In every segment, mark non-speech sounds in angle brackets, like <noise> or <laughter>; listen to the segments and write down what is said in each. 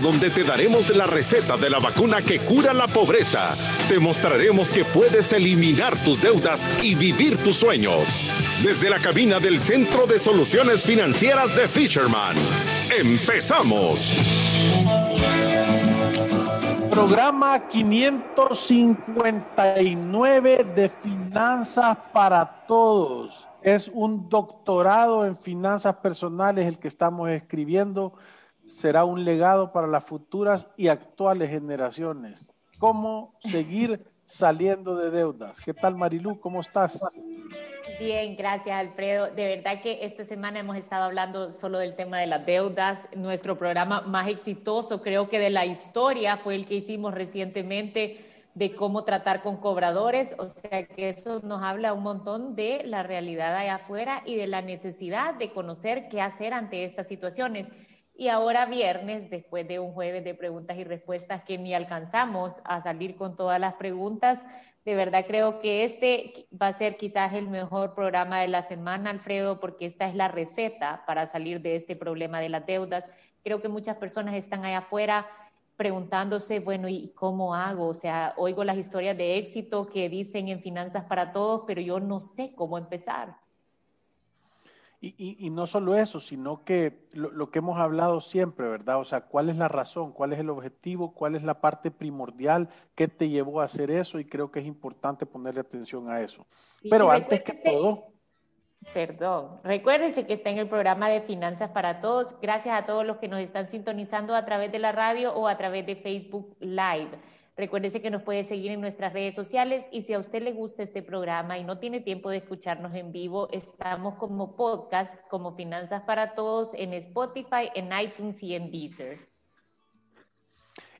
donde te daremos la receta de la vacuna que cura la pobreza. Te mostraremos que puedes eliminar tus deudas y vivir tus sueños. Desde la cabina del Centro de Soluciones Financieras de Fisherman. ¡Empezamos! Programa 559 de Finanzas para Todos. Es un doctorado en finanzas personales el que estamos escribiendo será un legado para las futuras y actuales generaciones. ¿Cómo seguir saliendo de deudas? ¿Qué tal Marilú? ¿Cómo estás? Bien, gracias Alfredo. De verdad que esta semana hemos estado hablando solo del tema de las deudas. Nuestro programa más exitoso creo que de la historia fue el que hicimos recientemente de cómo tratar con cobradores, o sea que eso nos habla un montón de la realidad allá afuera y de la necesidad de conocer qué hacer ante estas situaciones. Y ahora viernes, después de un jueves de preguntas y respuestas que ni alcanzamos a salir con todas las preguntas, de verdad creo que este va a ser quizás el mejor programa de la semana, Alfredo, porque esta es la receta para salir de este problema de las deudas. Creo que muchas personas están allá afuera preguntándose, bueno, ¿y cómo hago? O sea, oigo las historias de éxito que dicen en Finanzas para Todos, pero yo no sé cómo empezar. Y, no solo eso, sino que lo, que hemos hablado siempre, ¿verdad? O sea, ¿cuál es la razón? ¿Cuál es el objetivo? ¿Cuál es la parte primordial? ¿Qué te llevó a hacer eso? Y creo que es importante ponerle atención a eso. Pero antes que todo... Perdón, recuérdense que está en el programa de Finanzas para Todos. Gracias a todos los que nos están sintonizando a través de la radio o a través de Facebook Live. Recuérdese que nos puede seguir en nuestras redes sociales y si a usted le gusta este programa y no tiene tiempo de escucharnos en vivo, estamos como podcast, como Finanzas para Todos en Spotify, en iTunes y en Deezer.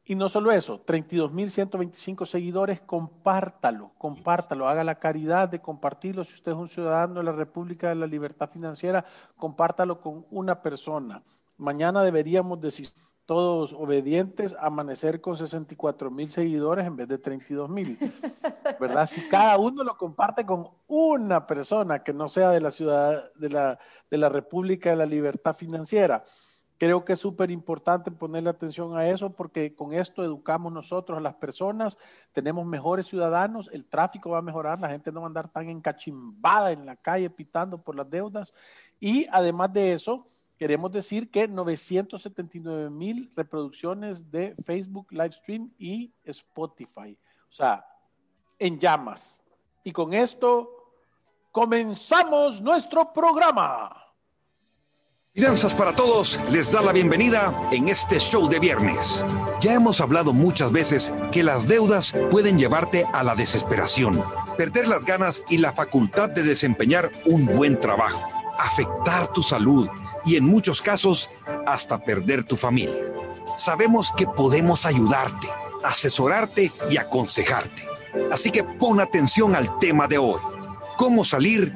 Y no solo eso, 32.125 seguidores, compártalo, compártalo, haga la caridad de compartirlo. Si usted es un ciudadano de la República de la Libertad Financiera, compártalo con una persona. Mañana deberíamos decir todos obedientes, amanecer con 64 mil seguidores en vez de 32 mil. ¿Verdad? Si cada uno lo comparte con una persona que no sea de la ciudad, de la, de la República de la Libertad Financiera. Creo que es súper importante ponerle atención a eso porque con esto educamos nosotros a las personas, tenemos mejores ciudadanos, el tráfico va a mejorar, la gente no va a andar tan encachimbada en la calle pitando por las deudas y además de eso, Queremos decir que 979 mil reproducciones de Facebook Livestream y Spotify. O sea, en llamas. Y con esto comenzamos nuestro programa. Finanzas para Todos les da la bienvenida en este show de viernes. Ya hemos hablado muchas veces que las deudas pueden llevarte a la desesperación, perder las ganas y la facultad de desempeñar un buen trabajo, afectar tu salud y en muchos casos hasta perder tu familia. Sabemos que podemos ayudarte, asesorarte y aconsejarte. Así que pon atención al tema de hoy, cómo salir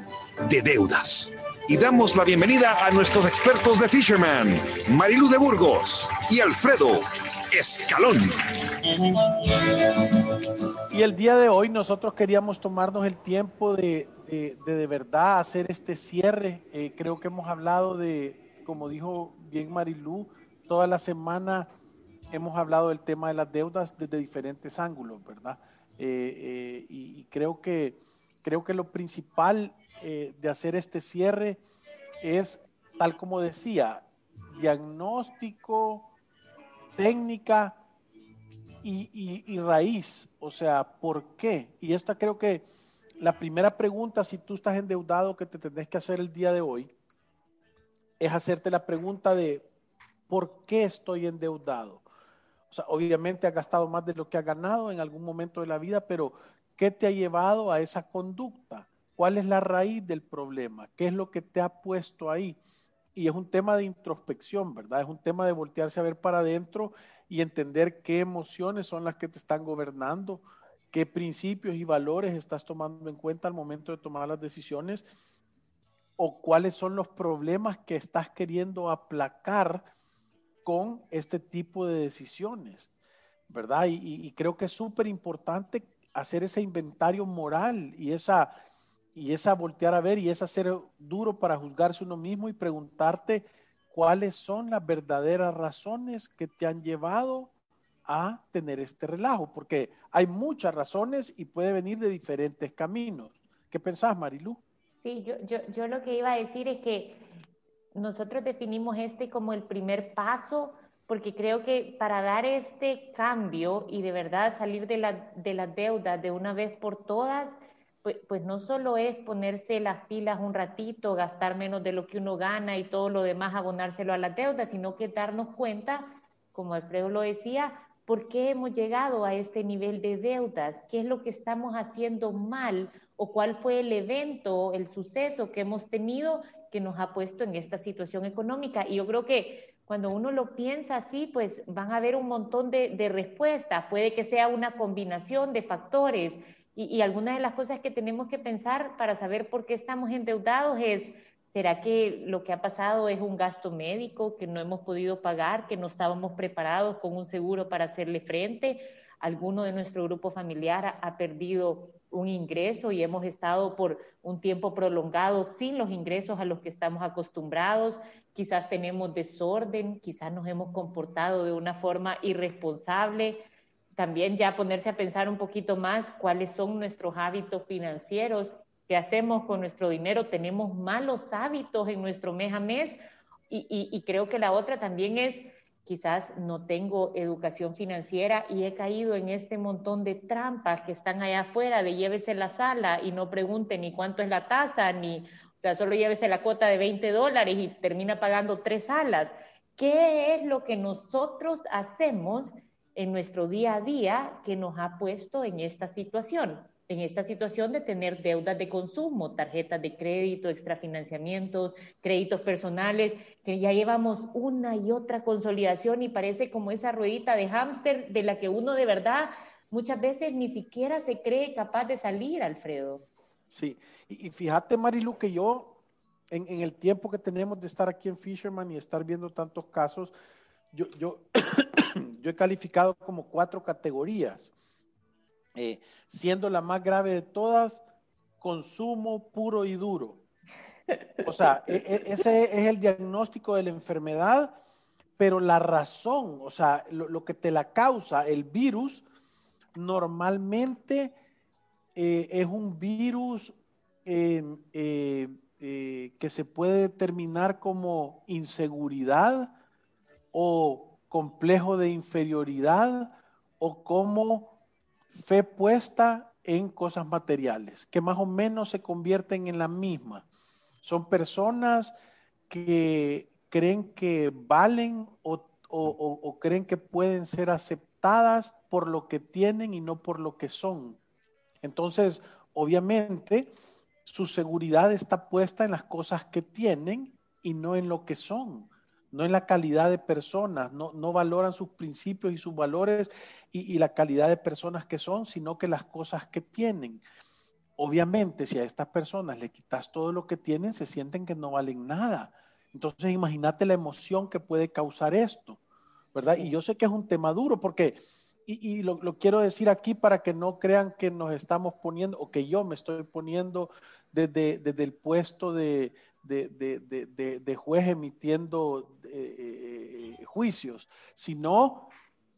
de deudas. Y damos la bienvenida a nuestros expertos de Fisherman, Marilu de Burgos y Alfredo Escalón. Y el día de hoy nosotros queríamos tomarnos el tiempo de de, verdad hacer este cierre. Eh, creo que hemos hablado de, como dijo bien Marilú, toda la semana hemos hablado del tema de las deudas desde diferentes ángulos, ¿verdad? Eh, eh, y, creo que, creo que lo principal de hacer este cierre es, tal como decía, diagnóstico, técnica y, y raíz. O sea, ¿por qué? Y esta creo que la primera pregunta, si tú estás endeudado, que te tendrás que hacer el día de hoy, es hacerte la pregunta de ¿por qué estoy endeudado? O sea, obviamente has gastado más de lo que has ganado en algún momento de la vida, pero ¿qué te ha llevado a esa conducta? ¿Cuál es la raíz del problema? ¿Qué es lo que te ha puesto ahí? Y es un tema de introspección, ¿verdad? Es un tema de voltearse a ver para adentro y entender qué emociones son las que te están gobernando qué principios y valores estás tomando en cuenta al momento de tomar las decisiones o cuáles son los problemas que estás queriendo aplacar con este tipo de decisiones, ¿verdad? Y, creo que es súper importante hacer ese inventario moral y esa, y esa voltear a ver y esa ser duro para juzgarse uno mismo y preguntarte cuáles son las verdaderas razones que te han llevado a tener este relajo, porque hay muchas razones y puede venir de diferentes caminos. ¿Qué pensás, Marilu? Sí, yo, yo, yo lo que iba a decir es que nosotros definimos este como el primer paso, porque creo que para dar este cambio y de verdad salir de la, de las deudas de una vez por todas, pues, pues, no solo es ponerse las pilas un ratito, gastar menos de lo que uno gana y todo lo demás abonárselo a las deudas, sino que darnos cuenta, como Alfredo lo decía, por qué hemos llegado a este nivel de deudas, qué es lo que estamos haciendo mal o cuál fue el evento, el suceso que hemos tenido que nos ha puesto en esta situación económica. Y yo creo que cuando uno lo piensa así, pues van a haber un montón de, de respuestas. Puede que sea una combinación de factores y, algunas de las cosas que tenemos que pensar para saber por qué estamos endeudados es, ¿será que lo que ha pasado es un gasto médico que no hemos podido pagar, que no estábamos preparados con un seguro para hacerle frente? ¿Alguno de nuestro grupo familiar ha, perdido un ingreso y hemos estado por un tiempo prolongado sin los ingresos a los que estamos acostumbrados? Quizás tenemos desorden, quizás nos hemos comportado de una forma irresponsable. También ya ponerse a pensar un poquito más cuáles son nuestros hábitos financieros, qué hacemos con nuestro dinero, tenemos malos hábitos en nuestro mes a mes. Y, creo que la otra también es quizás no tengo educación financiera y he caído en este montón de trampas que están allá afuera de llévese la sala y no pregunte ni cuánto es la tasa, ni, o sea, solo llévese la cuota de 20 dólares y termina pagando tres salas. ¿Qué es lo que nosotros hacemos en nuestro día a día que nos ha puesto en esta situación, en esta situación de tener deudas de consumo, tarjetas de crédito, extrafinanciamientos, créditos personales, que ya llevamos una y otra consolidación y parece como esa ruedita de hámster de la que uno de verdad muchas veces ni siquiera se cree capaz de salir, Alfredo. Sí, y, fíjate Marilu que yo en, en el tiempo que tenemos de estar aquí en Fisherman y estar viendo tantos casos, yo, yo, <coughs> yo he calificado como cuatro categorías, eh, siendo la más grave de todas, consumo puro y duro. O sea, <laughs> e, e, ese es el diagnóstico de la enfermedad, pero la razón, o sea, lo, que te la causa, el virus, normalmente eh, es un virus eh, que se puede determinar como inseguridad, o complejo de inferioridad o como fe puesta en cosas materiales, que más o menos se convierten en la misma. Son personas que creen que valen o, o, creen que pueden ser aceptadas por lo que tienen y no por lo que son. Entonces, obviamente, su seguridad está puesta en las cosas que tienen y no en lo que son no en la calidad de personas, no, valoran sus principios y sus valores y, la calidad de personas que son, sino que las cosas que tienen. Obviamente, si a estas personas le quitas todo lo que tienen, se sienten que no valen nada. Entonces, imagínate la emoción que puede causar esto, ¿verdad? Y yo sé que es un tema duro porque, y, lo, quiero decir aquí para que no crean que nos estamos poniendo, o que yo me estoy poniendo desde, desde el puesto de, de, juez emitiendo eh, eh, juicios, sino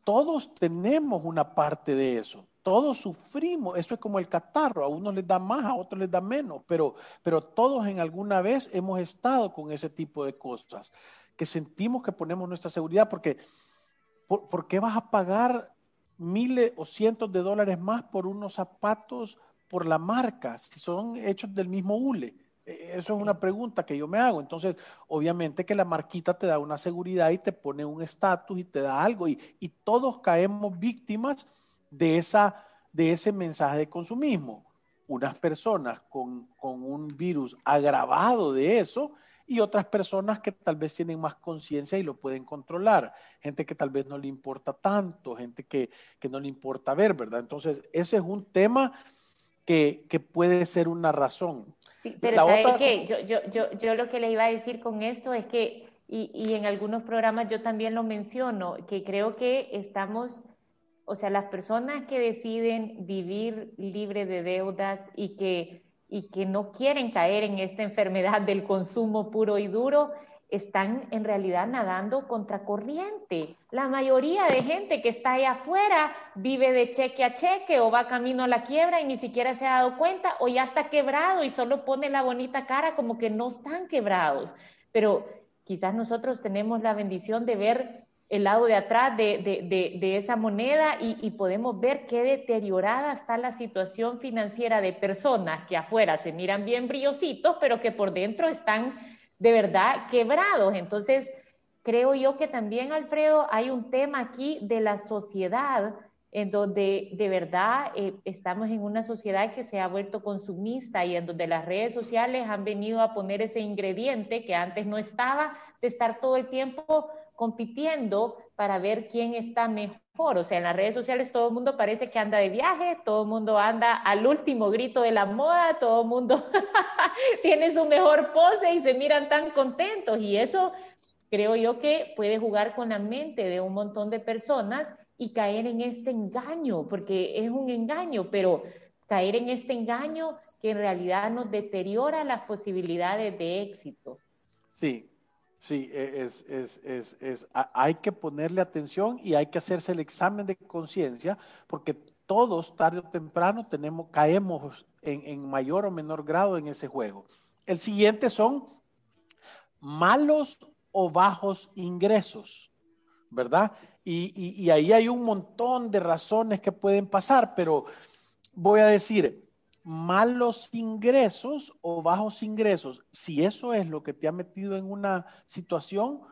todos tenemos una parte de eso. Todos sufrimos, eso es como el catarro, a unos les da más, a otros les da menos, pero, pero todos en alguna vez hemos estado con ese tipo de cosas, que sentimos que ponemos nuestra seguridad, porque ¿por, qué vas a pagar miles o cientos de dólares más por unos zapatos por la marca si son hechos del mismo hule? E-, eso es una pregunta que yo me hago. Entonces, obviamente que la marquita te da una seguridad y te pone un estatus y te da algo. Y, todos caemos víctimas de, esa, de ese mensaje de consumismo. Unas personas con, un virus agravado de eso y otras personas que tal vez tienen más conciencia y lo pueden controlar, gente que tal vez no le importa tanto, gente que, que, no le importa ver, ¿verdad? Entonces, ese es un tema que, que puede ser una razón. Sí, pero ¿sabe qué? Yo, yo, yo, yo lo que le iba a decir con esto es que, y, y en algunos programas yo también lo menciono, que creo que estamos o sea, las personas que deciden vivir libre de deudas y que y que no quieren caer en esta enfermedad del consumo puro y duro, están en realidad nadando contracorriente. La mayoría de gente que está ahí afuera vive de cheque a cheque o va camino a la quiebra y ni siquiera se ha dado cuenta o ya está quebrado y solo pone la bonita cara como que no están quebrados. Pero quizás nosotros tenemos la bendición de ver el lado de atrás de, esa moneda y, podemos ver qué deteriorada está la situación financiera de personas que afuera se miran bien brillositos, pero que por dentro están de verdad quebrados. Entonces, creo yo que también, Alfredo, hay un tema aquí de la sociedad en donde de verdad eh, estamos en una sociedad que se ha vuelto consumista y en donde las redes sociales han venido a poner ese ingrediente que antes no estaba, de estar todo el tiempo compitiendo para ver quién está mejor. O sea, en las redes sociales todo el mundo parece que anda de viaje, todo el mundo anda al último grito de la moda, todo el mundo <laughs> tiene su mejor pose y se miran tan contentos. Y eso creo yo que puede jugar con la mente de un montón de personas y caer en este engaño, porque es un engaño, pero caer en este engaño que en realidad nos deteriora las posibilidades de éxito. Sí, Sí, e, es, es, es, es, hay que ponerle atención y hay que hacerse el examen de conciencia porque todos tarde o temprano tenemos, caemos en, en, mayor o menor grado en ese juego. El siguiente son malos o bajos ingresos, ¿verdad? Y, y, y ahí hay un montón de razones que pueden pasar, pero voy a decir, malos ingresos o bajos ingresos, si eso es lo que te ha metido en una situación,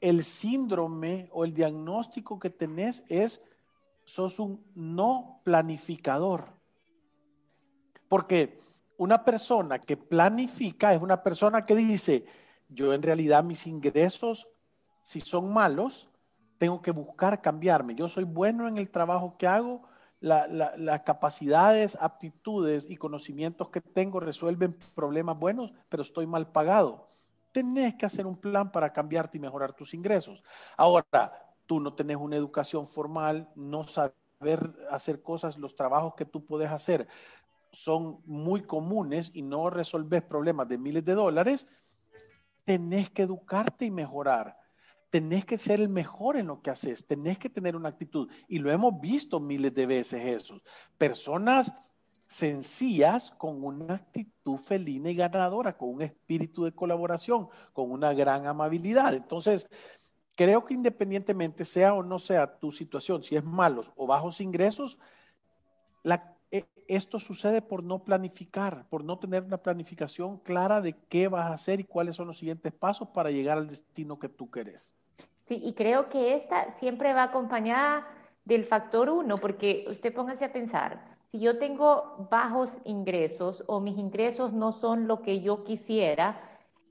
el síndrome o el diagnóstico que tenés es, sos un no planificador. Porque una persona que planifica es una persona que dice, yo en realidad mis ingresos, si son malos, tengo que buscar cambiarme. Yo soy bueno en el trabajo que hago, las capacidades, aptitudes y conocimientos que tengo resuelven problemas buenos, pero estoy mal pagado. Tenés que hacer un plan para cambiarte y mejorar tus ingresos. Ahora, tú no tenés una educación formal, no saber hacer cosas, los trabajos que tú puedes hacer son muy comunes y no resolves problemas de miles de dólares, tenés que educarte y mejorar tenés que ser el mejor en lo que haces, tenés que tener una actitud. Y lo hemos visto miles de veces eso. Personas sencillas con una actitud felina y ganadora, con un espíritu de colaboración, con una gran amabilidad. Entonces, creo que independientemente sea o no sea tu situación, si es malos o bajos ingresos, e, esto sucede por no planificar, por no tener una planificación clara de qué vas a hacer y cuáles son los siguientes pasos para llegar al destino que tú querés. Sí, y creo que esta siempre va acompañada del factor uno, porque usted póngase a pensar, si yo tengo bajos ingresos o mis ingresos no son lo que yo quisiera,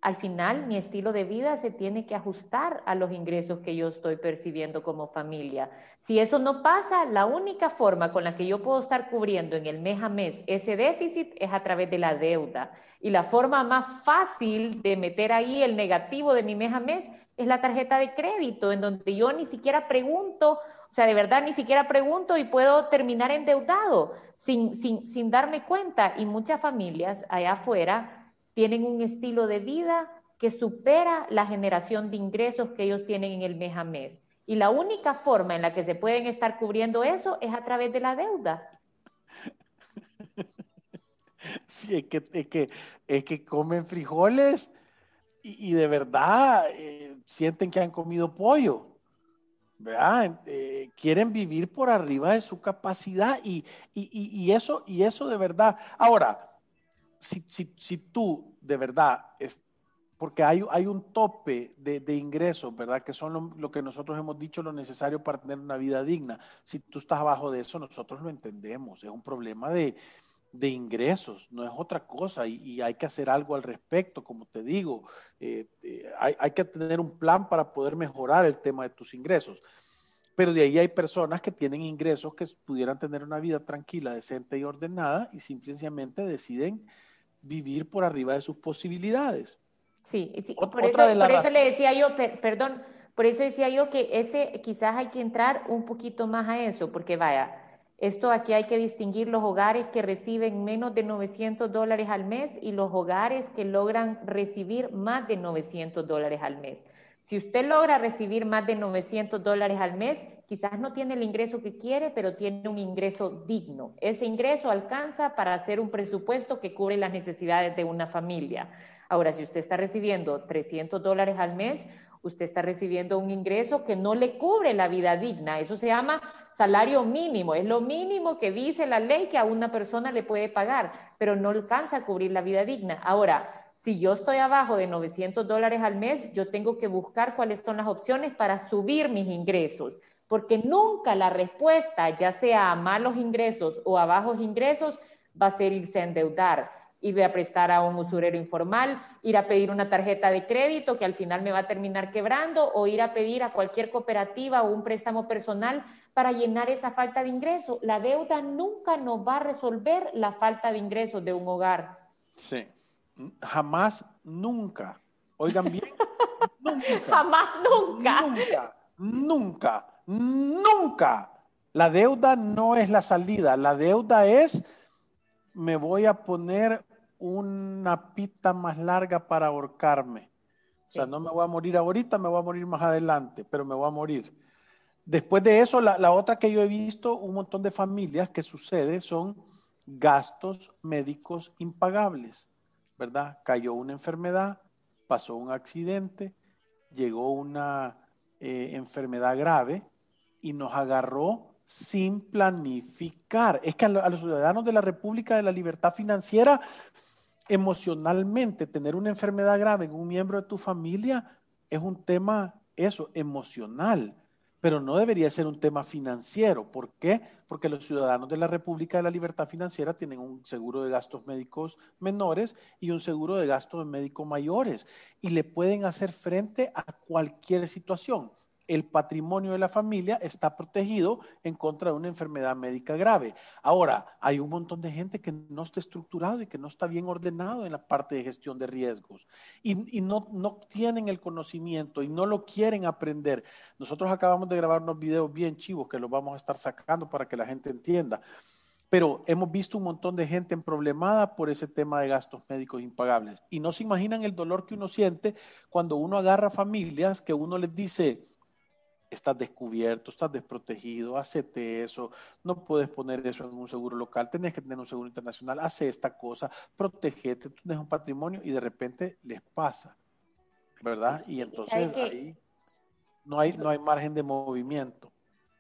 al final mi estilo de vida se tiene que ajustar a los ingresos que yo estoy percibiendo como familia. Si eso no pasa, la única forma con la que yo puedo estar cubriendo en el mes a mes ese déficit es a través de la deuda. Y la forma más fácil de meter ahí el negativo de mi mes a mes es la tarjeta de crédito, en donde yo ni siquiera pregunto, o sea, de verdad ni siquiera pregunto y puedo terminar endeudado sin, sin, sin darme cuenta. Y muchas familias allá afuera tienen un estilo de vida que supera la generación de ingresos que ellos tienen en el mes a mes. Y la única forma en la que se pueden estar cubriendo eso es a través de la deuda. <laughs> Sí, es que, es que, es que comen frijoles y, de verdad eh, sienten que han comido pollo. ¿verdad? Eh, quieren vivir por arriba de su capacidad y, y, eso, y eso de verdad. Ahora, si, si, si tú de verdad, es, porque hay, hay un tope de, de ingresos, ¿verdad? Que son lo, lo, que nosotros hemos dicho lo necesario para tener una vida digna. Si tú estás abajo de eso, nosotros lo entendemos. Es un problema de, de ingresos, no es otra cosa y, hay que hacer algo al respecto, como te digo, eh, eh, hay, hay, que tener un plan para poder mejorar el tema de tus ingresos. Pero de ahí hay personas que tienen ingresos que pudieran tener una vida tranquila, decente y ordenada y simplemente deciden vivir por arriba de sus posibilidades. Sí, sí. por, eso, por eso le decía yo, perdón, por eso decía yo que este quizás hay que entrar un poquito más a eso, porque vaya, esto aquí hay que distinguir los hogares que reciben menos de 900 dólares al mes y los hogares que logran recibir más de 900 dólares al mes. Si usted logra recibir más de 900 dólares al mes, quizás no tiene el ingreso que quiere, pero tiene un ingreso digno. Ese ingreso alcanza para hacer un presupuesto que cubre las necesidades de una familia. Ahora, si usted está recibiendo 300 dólares al mes, usted está recibiendo un ingreso que no le cubre la vida digna. Eso se llama salario mínimo. Es lo mínimo que dice la ley que a una persona le puede pagar, pero no alcanza a cubrir la vida digna. Ahora, si yo estoy abajo de 900 dólares al mes, yo tengo que buscar cuáles son las opciones para subir mis ingresos, porque nunca la respuesta, ya sea a malos ingresos o a bajos ingresos, va a ser irse a endeudar, ir a prestar a un usurero informal, ir a pedir una tarjeta de crédito que al final me va a terminar quebrando o ir a pedir a cualquier cooperativa o un préstamo personal para llenar esa falta de ingreso. La deuda nunca nos va a resolver la falta de ingresos de un hogar. Sí. Jamás, nunca. Oigan bien. <laughs> Jamás, nunca. Nunca, nunca, nunca. La deuda no es la salida. La deuda es, me voy a poner una pita más larga para ahorcarme. O sea, no me voy a morir ahorita, me voy a morir más adelante, pero me voy a morir. Después de eso, la, la otra que yo he visto, un montón de familias que sucede son gastos médicos impagables. ¿verdad? Cayó una enfermedad, pasó un accidente, llegó una eh, enfermedad grave y nos agarró sin planificar. Es que a, los ciudadanos de la República de la Libertad Financiera, emocionalmente, tener una enfermedad grave en un miembro de tu familia es un tema, eso, emocional pero no debería ser un tema financiero. ¿Por qué? Porque los ciudadanos de la República de la Libertad Financiera tienen un seguro de gastos médicos menores y un seguro de gastos médicos mayores y le pueden hacer frente a cualquier situación el patrimonio de la familia está protegido en contra de una enfermedad médica grave. Ahora, hay un montón de gente que no está estructurado y que no está bien ordenado en la parte de gestión de riesgos y, no, no tienen el conocimiento y no lo quieren aprender. Nosotros acabamos de grabar unos videos bien chivos que los vamos a estar sacando para que la gente entienda. Pero hemos visto un montón de gente problemada por ese tema de gastos médicos impagables. Y no se imaginan el dolor que uno siente cuando uno agarra familias que uno les dice, estás descubierto, estás desprotegido, hacete eso, no puedes poner eso en un seguro local, tenés que tener un seguro internacional, hace esta cosa, protégete, tú tienes un patrimonio y de repente les pasa, ¿verdad? Y entonces ahí no hay, no hay margen de movimiento.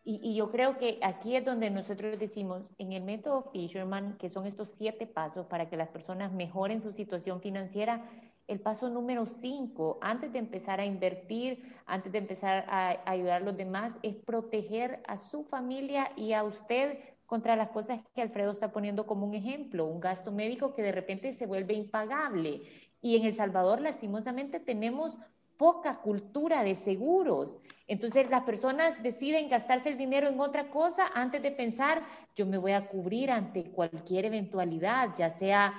Y, y, yo creo que aquí es donde nosotros decimos, en el método Fisherman, que son estos siete pasos para que las personas mejoren su situación financiera, el paso número cinco, antes de empezar a invertir, antes de empezar a, ayudar a los demás, es proteger a su familia y a usted contra las cosas que Alfredo está poniendo como un ejemplo, un gasto médico que de repente se vuelve impagable. Y en El Salvador, lastimosamente, tenemos poca cultura de seguros. Entonces las personas deciden gastarse el dinero en otra cosa antes de pensar, yo me voy a cubrir ante cualquier eventualidad, ya sea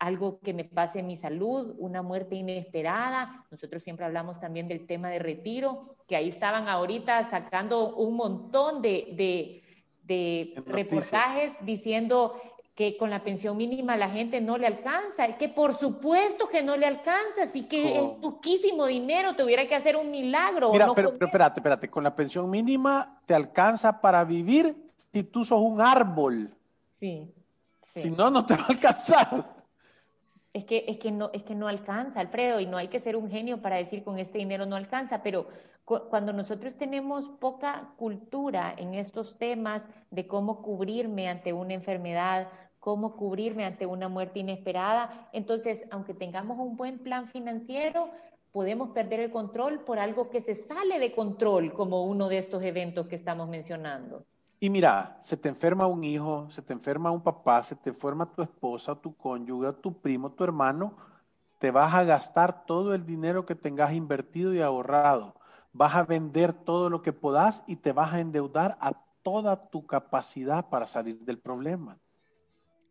algo que me pase en mi salud, una muerte inesperada. Nosotros siempre hablamos también del tema de retiro, que ahí estaban ahorita sacando un montón de, reportajes diciendo que con la pensión mínima la gente no le alcanza, que por supuesto que no le alcanza, así que es poquísimo dinero, tuviera que hacer un milagro. Mira, pero, pero espérate, espérate, con la pensión mínima te alcanza para vivir si tú sos un árbol. Sí. sí. Si no, no te va a alcanzar. Es que, es, que no, es que no alcanza, Alfredo, y no hay que ser un genio para decir con este dinero no alcanza, pero cuando nosotros tenemos poca cultura en estos temas de cómo cubrirme ante una enfermedad, cómo cubrirme ante una muerte inesperada, entonces, aunque tengamos un buen plan financiero, podemos perder el control por algo que se sale de control, como uno de estos eventos que estamos mencionando. Y mira, se te enferma un hijo, se te enferma un papá, se te enferma tu esposa, tu cónyuge, tu primo, tu hermano, te vas a gastar todo el dinero que tengas invertido y ahorrado. Vas a vender todo lo que puedas y te vas a endeudar a toda tu capacidad para salir del problema.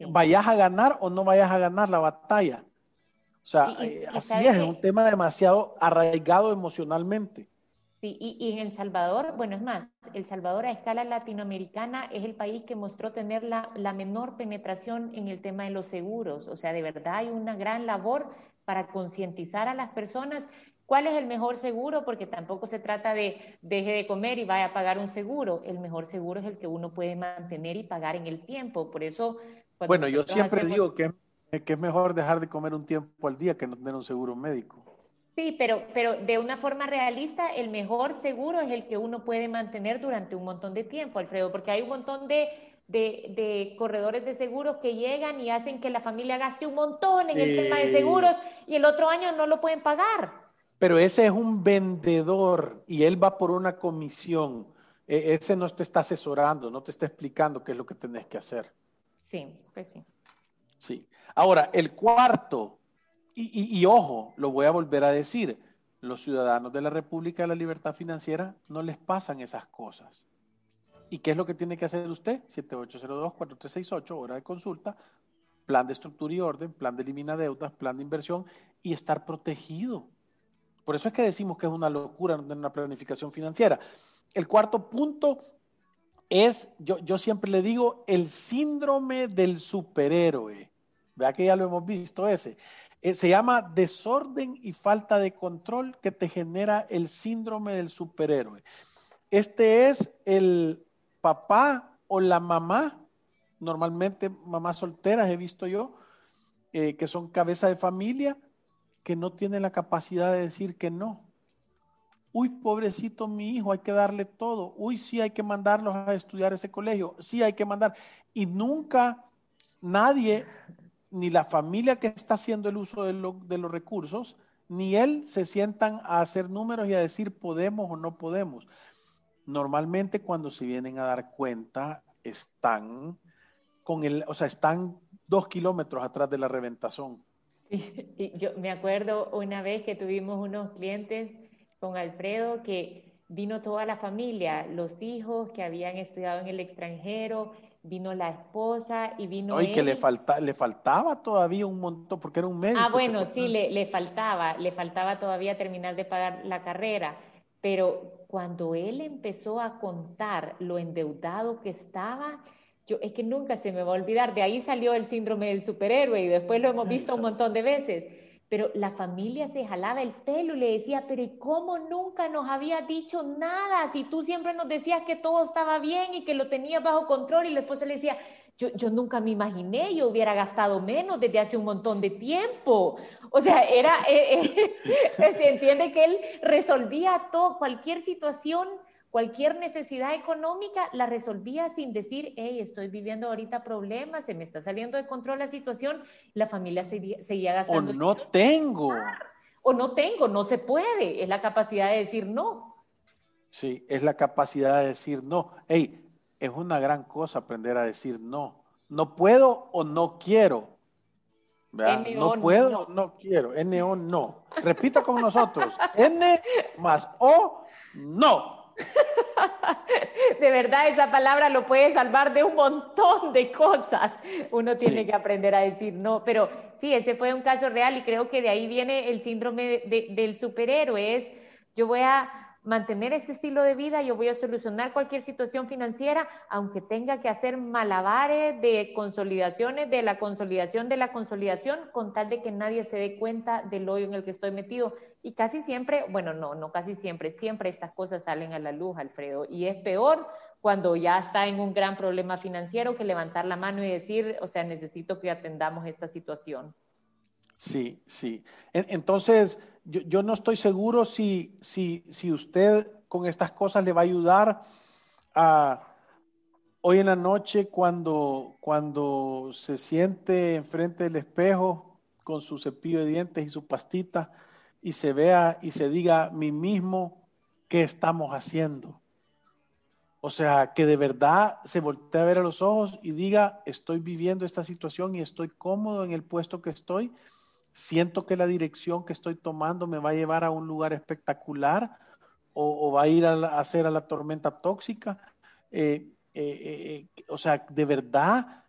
Vayas a ganar o no vayas a ganar la batalla. O sea, eh, así es, es un tema demasiado arraigado emocionalmente. Sí, y, en El Salvador, bueno, es más, El Salvador a escala latinoamericana es el país que mostró tener la, la, menor penetración en el tema de los seguros. O sea, de verdad hay una gran labor para concientizar a las personas cuál es el mejor seguro, porque tampoco se trata de deje de comer y vaya a pagar un seguro. El mejor seguro es el que uno puede mantener y pagar en el tiempo. Por eso... Bueno, yo siempre digo que, que es mejor dejar de comer un tiempo al día que no tener un seguro médico. Sí, pero, pero de una forma realista, el mejor seguro es el que uno puede mantener durante un montón de tiempo, Alfredo, porque hay un montón de, de, corredores de seguros que llegan y hacen que la familia gaste un montón en el tema de seguros y el otro año no lo pueden pagar. Pero ese es un vendedor y él va por una comisión. E, ese no te está asesorando, no te está explicando qué es lo que tenés que hacer. Sí, pues sí. Sí. Ahora, el cuarto y, ojo, lo voy a volver a decir, los ciudadanos de la República de la Libertad Financiera no les pasan esas cosas. ¿Y qué es lo que tiene que hacer usted? 7802-4368, hora de consulta, plan de estructura y orden, plan de elimina deudas, plan de inversión y estar protegido. Por eso es que decimos que es una locura no tener una planificación financiera. El cuarto punto es, yo, yo siempre le digo, el síndrome del superhéroe. Vea que ya lo hemos visto ese. Eh, se llama desorden y falta de control que te genera el síndrome del superhéroe. Este es el papá o la mamá, normalmente mamás solteras he visto yo, eh, que son cabeza de familia, que no tienen la capacidad de decir que no. Uy, pobrecito mi hijo, hay que darle todo. Uy, sí, hay que mandarlos a estudiar ese colegio. Sí, hay que mandar. Y nunca nadie ni la familia que está haciendo el uso de, los recursos, ni él se sientan a hacer números y a decir podemos o no podemos. Normalmente cuando se vienen a dar cuenta están con el, o sea, están dos kilómetros atrás de la reventazón. <laughs> Y yo me acuerdo una vez que tuvimos unos clientes con Alfredo que vino toda la familia, los hijos que habían estudiado en el extranjero, vino la esposa y vino. y que le, falta, le faltaba todavía un montón, porque era un médico. Ah, bueno, sí, le, le faltaba, le faltaba todavía terminar de pagar la carrera, pero cuando él empezó a contar lo endeudado que estaba, yo, es que nunca se me va a olvidar, de ahí salió el síndrome del superhéroe y después lo hemos visto un montón de veces pero la familia se jalaba el pelo y le decía, pero ¿y cómo nunca nos había dicho nada? Si tú siempre nos decías que todo estaba bien y que lo tenías bajo control y después le decía, yo, yo nunca me imaginé, yo hubiera gastado menos desde hace un montón de tiempo. O sea, era, eh, eh, <laughs> se entiende que él resolvía todo, cualquier situación Cualquier necesidad económica la resolvía sin decir, hey, estoy viviendo ahorita problemas, se me está saliendo de control la situación, la familia seguía, gastando. O no tengo. O no tengo, no se puede, es la capacidad de decir no. Sí, es la capacidad de decir no. Hey, es una gran cosa aprender a decir no. No puedo o no quiero. No puedo, no. no quiero. N o no. Repita con nosotros. N más O, no. De verdad, esa palabra lo puede salvar de un montón de cosas. Uno tiene que aprender a decir no, pero sí, ese fue un caso real y creo que de ahí viene el síndrome del superhéroe. Es, yo voy a mantener este estilo de vida, yo voy a solucionar cualquier situación financiera, aunque tenga que hacer malabares de consolidaciones, de la consolidación de la consolidación, con tal de que nadie se dé cuenta del hoyo en el que estoy metido. Y casi siempre, bueno, no, no casi siempre, siempre estas cosas salen a la luz, Alfredo. Y es peor cuando ya está en un gran problema financiero que levantar la mano y decir, o sea, necesito que atendamos esta situación. Sí, sí. Entonces, yo, no estoy seguro si, si, si, usted con estas cosas le va a ayudar a hoy en la noche cuando, cuando se siente enfrente del espejo con su cepillo de dientes y su pastita y se vea y se diga a mí mismo qué estamos haciendo. O sea, que de verdad se voltee a ver a los ojos y diga, estoy viviendo esta situación y estoy cómodo en el puesto que estoy. Siento que la dirección que estoy tomando me va a llevar a un lugar espectacular o, va a ir a, hacer a la tormenta tóxica. Eh, eh, eh, o sea, de verdad,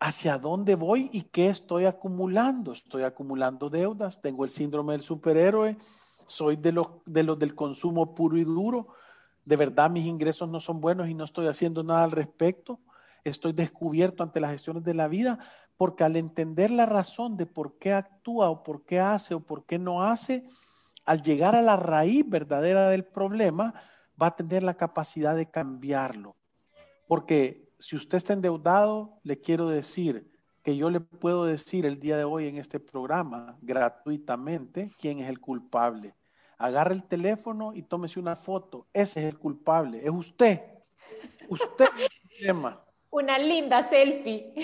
¿hacia dónde voy y qué estoy acumulando? Estoy acumulando deudas, tengo el síndrome del superhéroe, soy de los, de los del consumo puro y duro de verdad mis ingresos no son buenos y no estoy haciendo nada al respecto, estoy descubierto ante las gestiones de la vida, porque al entender la razón de por qué actúa o por qué hace o por qué no hace, al llegar a la raíz verdadera del problema, va a tener la capacidad de cambiarlo. Porque si usted está endeudado, le quiero decir que yo le puedo decir el día de hoy en este programa gratuitamente quién es el culpable agarre el teléfono y tómese una foto. Ese es el culpable, es usted. Usted es el problema. Una linda selfie.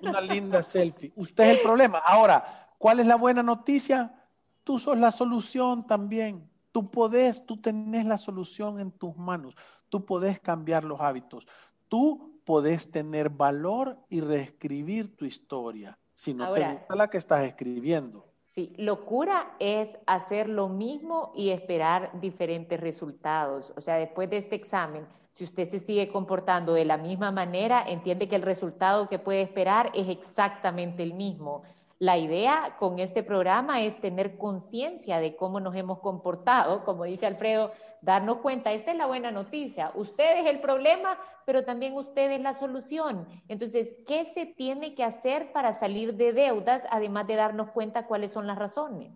Una linda selfie. Usted es el problema. Ahora, ¿cuál es la buena noticia? Tú sos la solución también. Tú podés, tú tenés la solución en tus manos. Tú podés cambiar los hábitos. Tú podés tener valor y reescribir tu historia. Si no te gusta la que estás escribiendo. Sí, locura es hacer lo mismo y esperar diferentes resultados. O sea, después de este examen, si usted se sigue comportando de la misma manera, entiende que el resultado que puede esperar es exactamente el mismo. La idea con este programa es tener conciencia de cómo nos hemos comportado, como dice Alfredo, darnos cuenta, esta es la buena noticia, usted es el problema, pero también usted es la solución. Entonces, ¿qué se tiene que hacer para salir de deudas, además de darnos cuenta cuáles son las razones?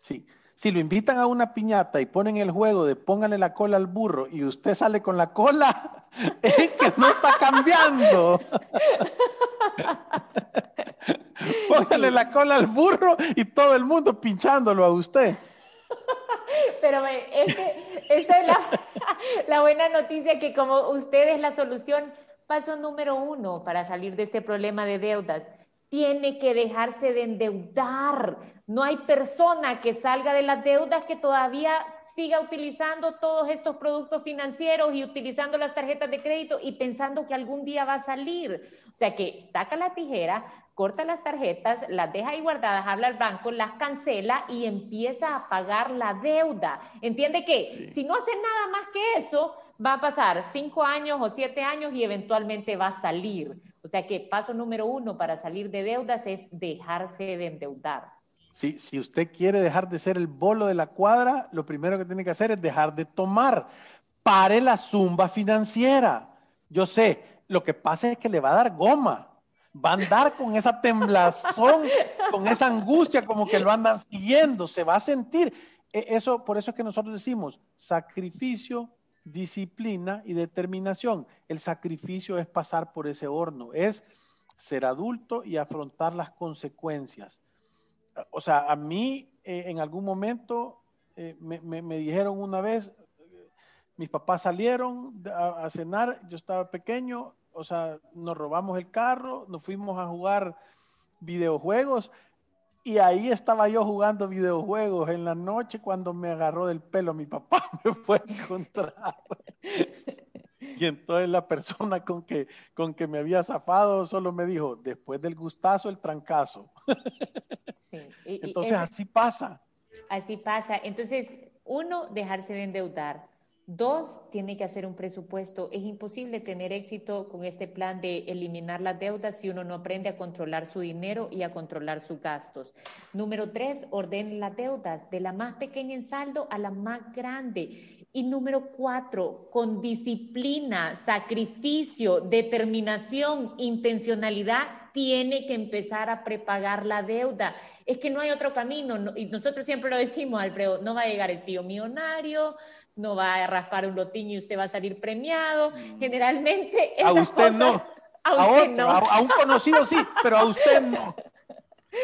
Sí, si lo invitan a una piñata y ponen el juego de póngale la cola al burro y usted sale con la cola, <laughs> es que no está cambiando. <laughs> Póngale la cola al burro y todo el mundo pinchándolo a usted. <laughs> Pero este, esta es <laughs> la, buena noticia que como usted es la solución, paso número uno para salir de este problema de deudas. Tiene que dejarse de endeudar. No hay persona que salga de las deudas que todavía siga utilizando todos estos productos financieros y utilizando las tarjetas de crédito y pensando que algún día va a salir. O sea que saca la tijera, corta las tarjetas, las deja ahí guardadas, habla al banco, las cancela y empieza a pagar la deuda. Entiende que si no hace nada más que eso, va a pasar cinco años o siete años y eventualmente va a salir. O sea que paso número uno para salir de deudas es dejarse de endeudar. Sí, si usted quiere dejar de ser el bolo de la cuadra, lo primero que tiene que hacer es dejar de tomar. Pare la zumba financiera. Yo sé, lo que pasa es que le va a dar goma va a andar con esa temblazón, con esa angustia, como que lo andan siguiendo, se va a sentir. E, eso, por eso es que nosotros decimos sacrificio, disciplina y determinación. El sacrificio es pasar por ese horno, es ser adulto y afrontar las consecuencias. O sea, a mí eh, en algún momento eh, me, dijeron una vez, mis papás salieron a cenar, yo estaba pequeño, o sea, nos robamos el carro, nos fuimos a jugar videojuegos y ahí estaba yo jugando videojuegos en la noche cuando me agarró del pelo mi papá, <laughs> me fue a encontrar. <laughs> Y entonces la persona <laughs> con que, con que me había zafado solo me dijo, después del gustazo, el trancazo. Sí, entonces así pasa. Así pasa. Entonces, uno, dejarse de endeudar. Dos, tiene que hacer un presupuesto. Es imposible tener éxito con este plan de eliminar las deudas si uno no aprende a controlar su dinero y a controlar sus gastos. Número tres, ordene las deudas de la más pequeña en saldo a la más grande. Y número cuatro, con disciplina, sacrificio, determinación, intencionalidad, tiene que empezar a prepagar la deuda. Es que no hay otro camino. y nosotros siempre lo decimos, Alfredo, no va a llegar el tío millonario, no va a raspar un lotiño y usted va a salir premiado. Mm. Generalmente... A usted <laughs> no. A, usted no. A, un conocido sí, pero a usted no.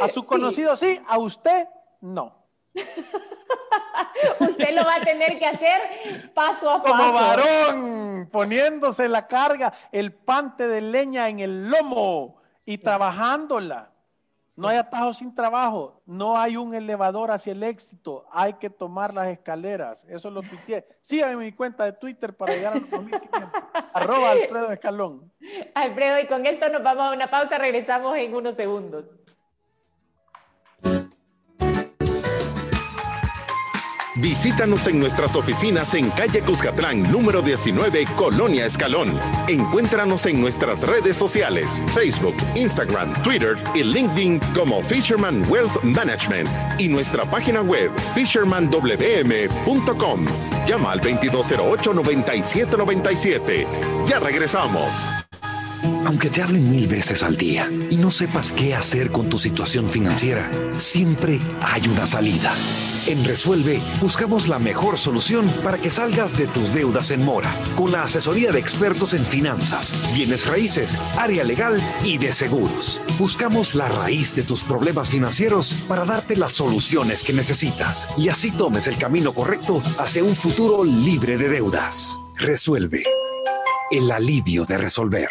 A su <laughs> conocido sí, a usted no. <laughs> Usted lo va a tener que hacer paso a paso. Como varón, poniéndose la carga, el pante de leña en el lomo y trabajándola. No hay atajo sin trabajo, no hay un elevador hacia el éxito, hay que tomar las escaleras. Eso lo tuiteé. Síganme en mi cuenta de Twitter para llegar a los 2500. <laughs> Arroba Alfredo Escalón. Alfredo, y con esto nos vamos a una pausa, regresamos en unos segundos. Visítanos en nuestras oficinas en calle Cuscatlán, número 19, Colonia Escalón. Encuéntranos en nuestras redes sociales, Facebook, Instagram, Twitter y LinkedIn como Fisherman Wealth Management y nuestra página web fishermanwm.com. Llama al 2208-9797. Ya regresamos. Aunque te hablen mil veces al día y no sepas qué hacer con tu situación financiera, siempre hay una salida. En Resuelve buscamos la mejor solución para que salgas de tus deudas en mora, con la asesoría de expertos en finanzas, bienes raíces, área legal y de seguros. Buscamos la raíz de tus problemas financieros para darte las soluciones que necesitas y así tomes el camino correcto hacia un futuro libre de deudas. Resuelve. El alivio de resolver.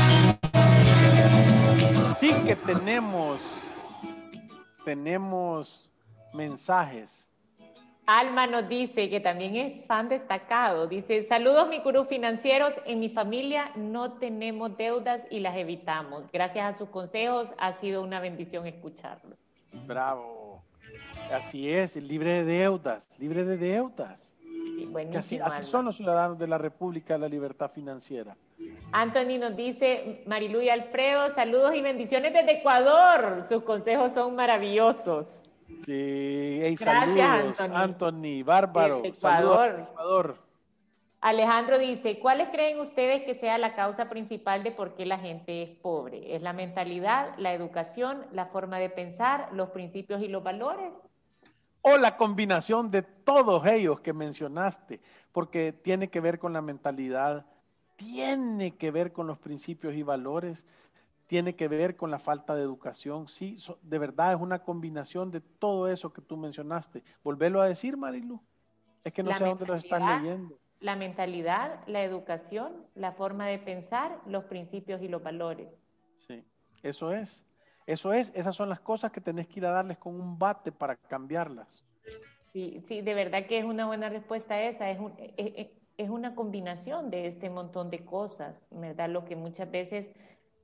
Sí que tenemos, tenemos mensajes. Alma nos dice que también es fan destacado. Dice, saludos mi gurú financieros. En mi familia no tenemos deudas y las evitamos. Gracias a sus consejos ha sido una bendición escucharlo. Bravo. Así es, libre de deudas, libre de deudas. Que así, así son los ciudadanos de la República de la Libertad Financiera. Anthony nos dice, Marilu y Alfredo, saludos y bendiciones desde Ecuador. Sus consejos son maravillosos. Sí, hey, saludos, Anthony. bárbaro. Ecuador. Ecuador. Alejandro dice, ¿cuáles creen ustedes que sea la causa principal de por qué la gente es pobre? ¿Es la mentalidad, la educación, la forma de pensar, los principios y los valores? o la combinación de todos ellos que mencionaste, porque tiene que ver con la mentalidad, tiene que ver con los principios y valores, tiene que ver con la falta de educación. Sí, de verdad es una combinación de todo eso que tú mencionaste. Volvelo a decir, Marilu. Es que no sé dónde lo estás leyendo. La mentalidad, la educación, la forma de pensar, los principios y los valores. Sí, eso es. Eso es, esas son las cosas que tenés que ir a darles con un bate para cambiarlas. Sí, sí, de verdad que es una buena respuesta esa. Es, e, e, es, una combinación de este montón de cosas, ¿verdad? Lo que muchas veces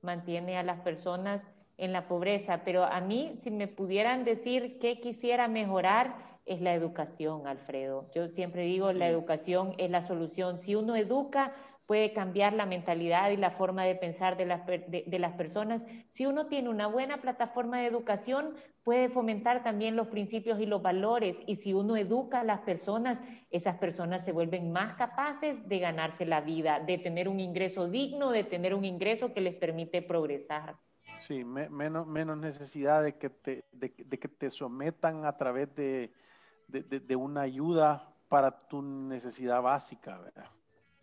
mantiene a las personas en la pobreza. Pero a mí, si me pudieran decir qué quisiera mejorar, es la educación, Alfredo. Yo siempre digo, la educación es la solución. Si uno educa, puede cambiar la mentalidad y la forma de pensar de las, de, las, personas. Si uno tiene una buena plataforma de educación, puede fomentar también los principios y los valores. Y si uno educa a las personas, esas personas se vuelven más capaces de ganarse la vida, de tener un ingreso digno, de tener un ingreso que les permite progresar. Sí, menos, menos necesidad de que, te, de, de que te sometan a través de, de una ayuda para tu necesidad básica, ¿verdad?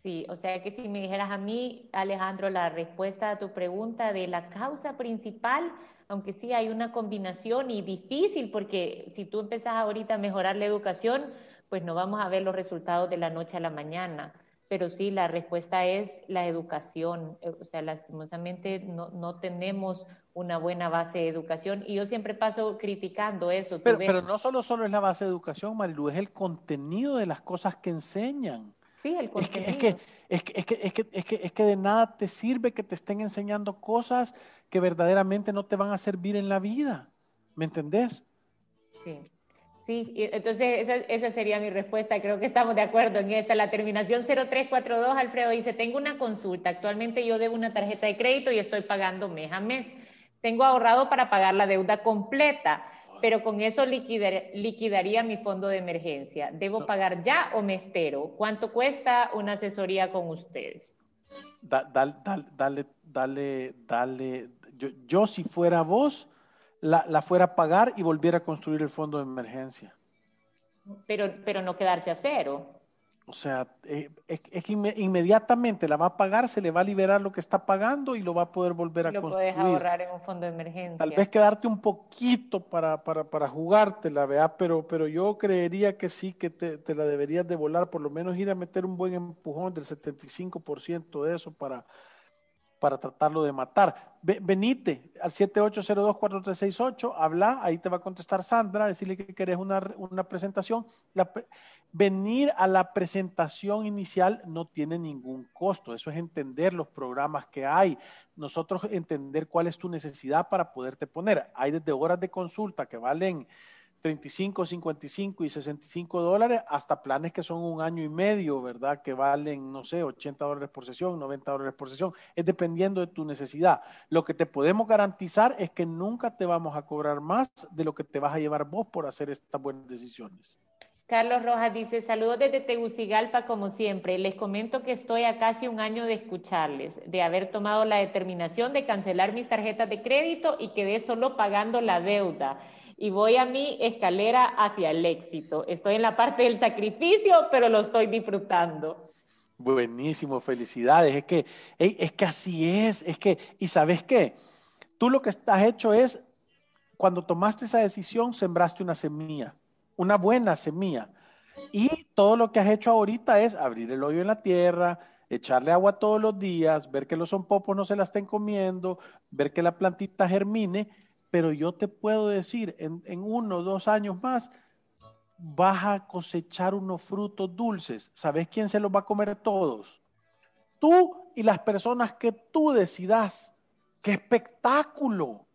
Sí, o sea que si me dijeras a mí, Alejandro, la respuesta a tu pregunta de la causa principal, aunque sí hay una combinación y difícil, porque si tú empezás ahorita a mejorar la educación, pues no vamos a ver los resultados de la noche a la mañana. Pero sí, la respuesta es la educación. Eh, o sea, lastimosamente no, no tenemos una buena base de educación y yo siempre paso criticando eso. Pero, pero no solo, solo es la base de educación, Marilu, es el contenido de las cosas que enseñan. Sí, el Es que, es, que, es, que, es, que, es, que, de nada te sirve que te estén enseñando cosas que verdaderamente no te van a servir en la vida. ¿Me entendés? Sí. Sí, entonces esa, esa, sería mi respuesta. Creo que estamos de acuerdo en esa. La terminación 0342, Alfredo dice, tengo una consulta. Actualmente yo debo una tarjeta de crédito y estoy pagando mes a mes. Tengo ahorrado para pagar la deuda completa pero con eso liquidaría mi fondo de emergencia. ¿Debo pagar ya o me espero? ¿Cuánto cuesta una asesoría con ustedes? dale, dale, dale, dale. Yo, yo, si fuera vos, la, la fuera a pagar y volviera a construir el fondo de emergencia. Pero, pero no quedarse a cero. O sea, eh, es, que inmediatamente la va a pagar, se le va a liberar lo que está pagando y lo va a poder volver a lo construir. Lo puedes ahorrar en un fondo de emergencia. Tal vez quedarte un poquito para, para, para jugártela, ¿verdad? Pero, pero yo creería que sí, que te, te, la deberías de volar, por lo menos ir a meter un buen empujón del 75% de eso para, para tratarlo de matar. Venite al 7802-4368, habla, ahí te va a contestar Sandra, decirle que querés una, una presentación. Venir a la presentación inicial no tiene ningún costo, eso es entender los programas que hay, nosotros entender cuál es tu necesidad para poderte poner. Hay desde horas de consulta que valen 35, 55 y 65 dólares hasta planes que son un año y medio, ¿verdad? Que valen, no sé, 80 dólares por sesión, 90 dólares por sesión. Es dependiendo de tu necesidad. Lo que te podemos garantizar es que nunca te vamos a cobrar más de lo que te vas a llevar vos por hacer estas buenas decisiones. Carlos Rojas dice, saludos desde Tegucigalpa como siempre. Les comento que estoy a casi un año de escucharles, de haber tomado la determinación de cancelar mis tarjetas de crédito y quedé solo pagando la deuda y voy a mi escalera hacia el éxito. Estoy en la parte del sacrificio, pero lo estoy disfrutando. Buenísimo, felicidades. Es que, es que así es, es que, y sabes qué, tú lo que has hecho es, cuando tomaste esa decisión, sembraste una semilla, una buena semilla. Y todo lo que has hecho ahorita es abrir el hoyo en la tierra, echarle agua todos los días, ver que los popos no se la estén comiendo, ver que la plantita germine pero yo te puedo decir, en, uno o dos años más, vas a cosechar unos frutos dulces. ¿Sabes quién se los va a comer todos? Tú y las personas que tú decidas. ¡Qué espectáculo!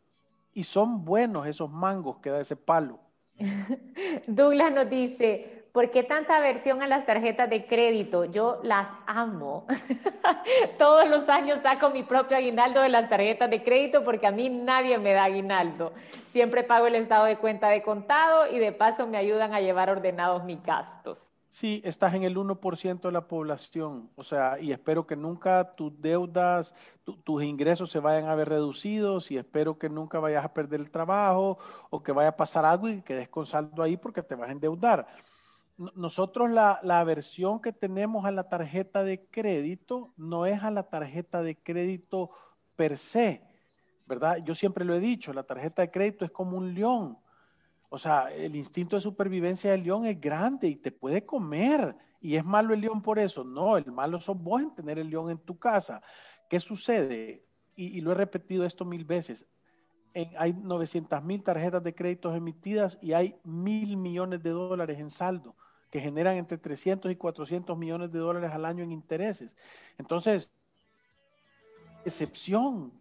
Y son buenos esos mangos que da ese palo. <laughs> Douglas nos dice, ¿Por qué tanta aversión a las tarjetas de crédito? Yo las amo. <laughs> Todos los años saco mi propio aguinaldo de las tarjetas de crédito porque a mí nadie me da aguinaldo. Siempre pago el estado de cuenta de contado y de paso me ayudan a llevar ordenados mis gastos. Sí, estás en el 1% de la población, o sea, y espero que nunca tus deudas, tus ingresos se vayan a ver reducidos y espero que nunca vayas a perder el trabajo o que vaya a pasar algo y quedes con saldo ahí porque te vas a endeudar nosotros la, aversión que tenemos a la tarjeta de crédito no es a la tarjeta de crédito per se, ¿verdad? Yo siempre lo he dicho, la tarjeta de crédito es como un león. O sea, el instinto de supervivencia del león es grande y te puede comer. ¿Y es malo el león por eso? No, el malo sos vos en tener el león en tu casa. ¿Qué sucede? Y, lo he repetido esto mil veces. Hay 900 mil tarjetas de créditos emitidas y hay mil millones de dólares en saldo que generan entre 300 y 400 millones de dólares al año en intereses. Entonces, excepción.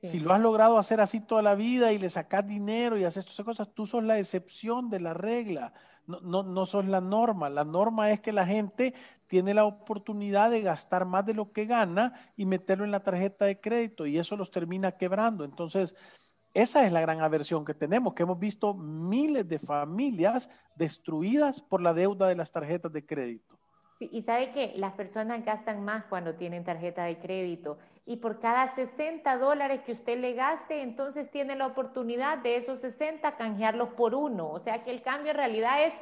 Si lo has logrado hacer así toda la vida y le sacas dinero y haces estas cosas, tú sos la excepción de la regla, no, no, no sos la norma. La norma es que la gente tiene la oportunidad de gastar más de lo que gana y meterlo en la tarjeta de crédito y eso los termina quebrando. Entonces, esa es la gran aversión que tenemos, que hemos visto miles de familias destruidas por la deuda de las tarjetas de crédito. Y sabe que las personas gastan más cuando tienen tarjeta de crédito y por cada 60 dólares que usted le gaste, entonces tiene la oportunidad de esos 60 canjearlos por uno. O sea que el cambio en realidad es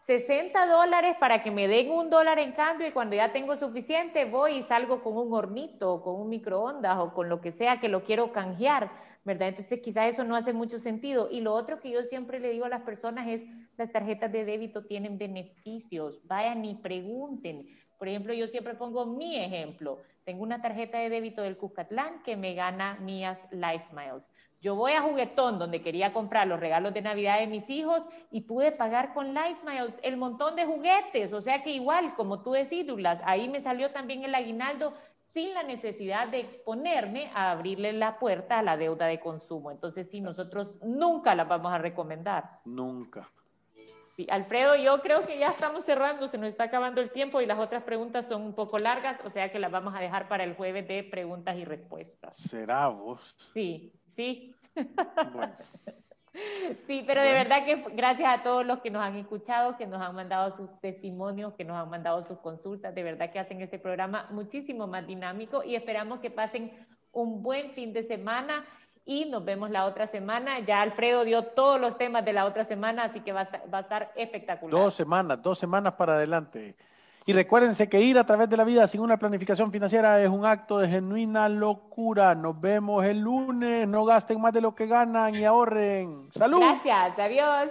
60 dólares para que me den un dólar en cambio y cuando ya tengo suficiente voy y salgo con un hornito o con un microondas o con lo que sea que lo quiero canjear, ¿verdad? Entonces quizás eso no hace mucho sentido. Y lo otro que yo siempre le digo a las personas es, las tarjetas de débito tienen beneficios, vayan y pregunten. Por ejemplo, yo siempre pongo mi ejemplo. Tengo una tarjeta de débito del Cuscatlán que me gana mías Life Miles. Yo voy a Juguetón, donde quería comprar los regalos de Navidad de mis hijos y pude pagar con Life Miles el montón de juguetes. O sea que igual, como tú decís, Douglas, ahí me salió también el aguinaldo sin la necesidad de exponerme a abrirle la puerta a la deuda de consumo. Entonces, sí, nosotros nunca la vamos a recomendar. Nunca. Alfredo, yo creo que ya estamos cerrando, se nos está acabando el tiempo y las otras preguntas son un poco largas, o sea que las vamos a dejar para el jueves de preguntas y respuestas. ¿Será vos? Sí, sí. <laughs> Sí, pero de verdad que gracias a todos los que nos han escuchado, que nos han mandado sus testimonios, que nos han mandado sus consultas, de verdad que hacen este programa muchísimo más dinámico y esperamos que pasen un buen fin de semana y nos vemos la otra semana. Ya Alfredo dio todos los temas de la otra semana, así que va a estar, va a estar espectacular. Dos semanas, dos semanas para adelante. Y recuérdense que ir a través de la vida sin una planificación financiera es un acto de genuina locura. Nos vemos el lunes. No gasten más de lo que ganan y ahorren. ¡Salud! Gracias. Adiós.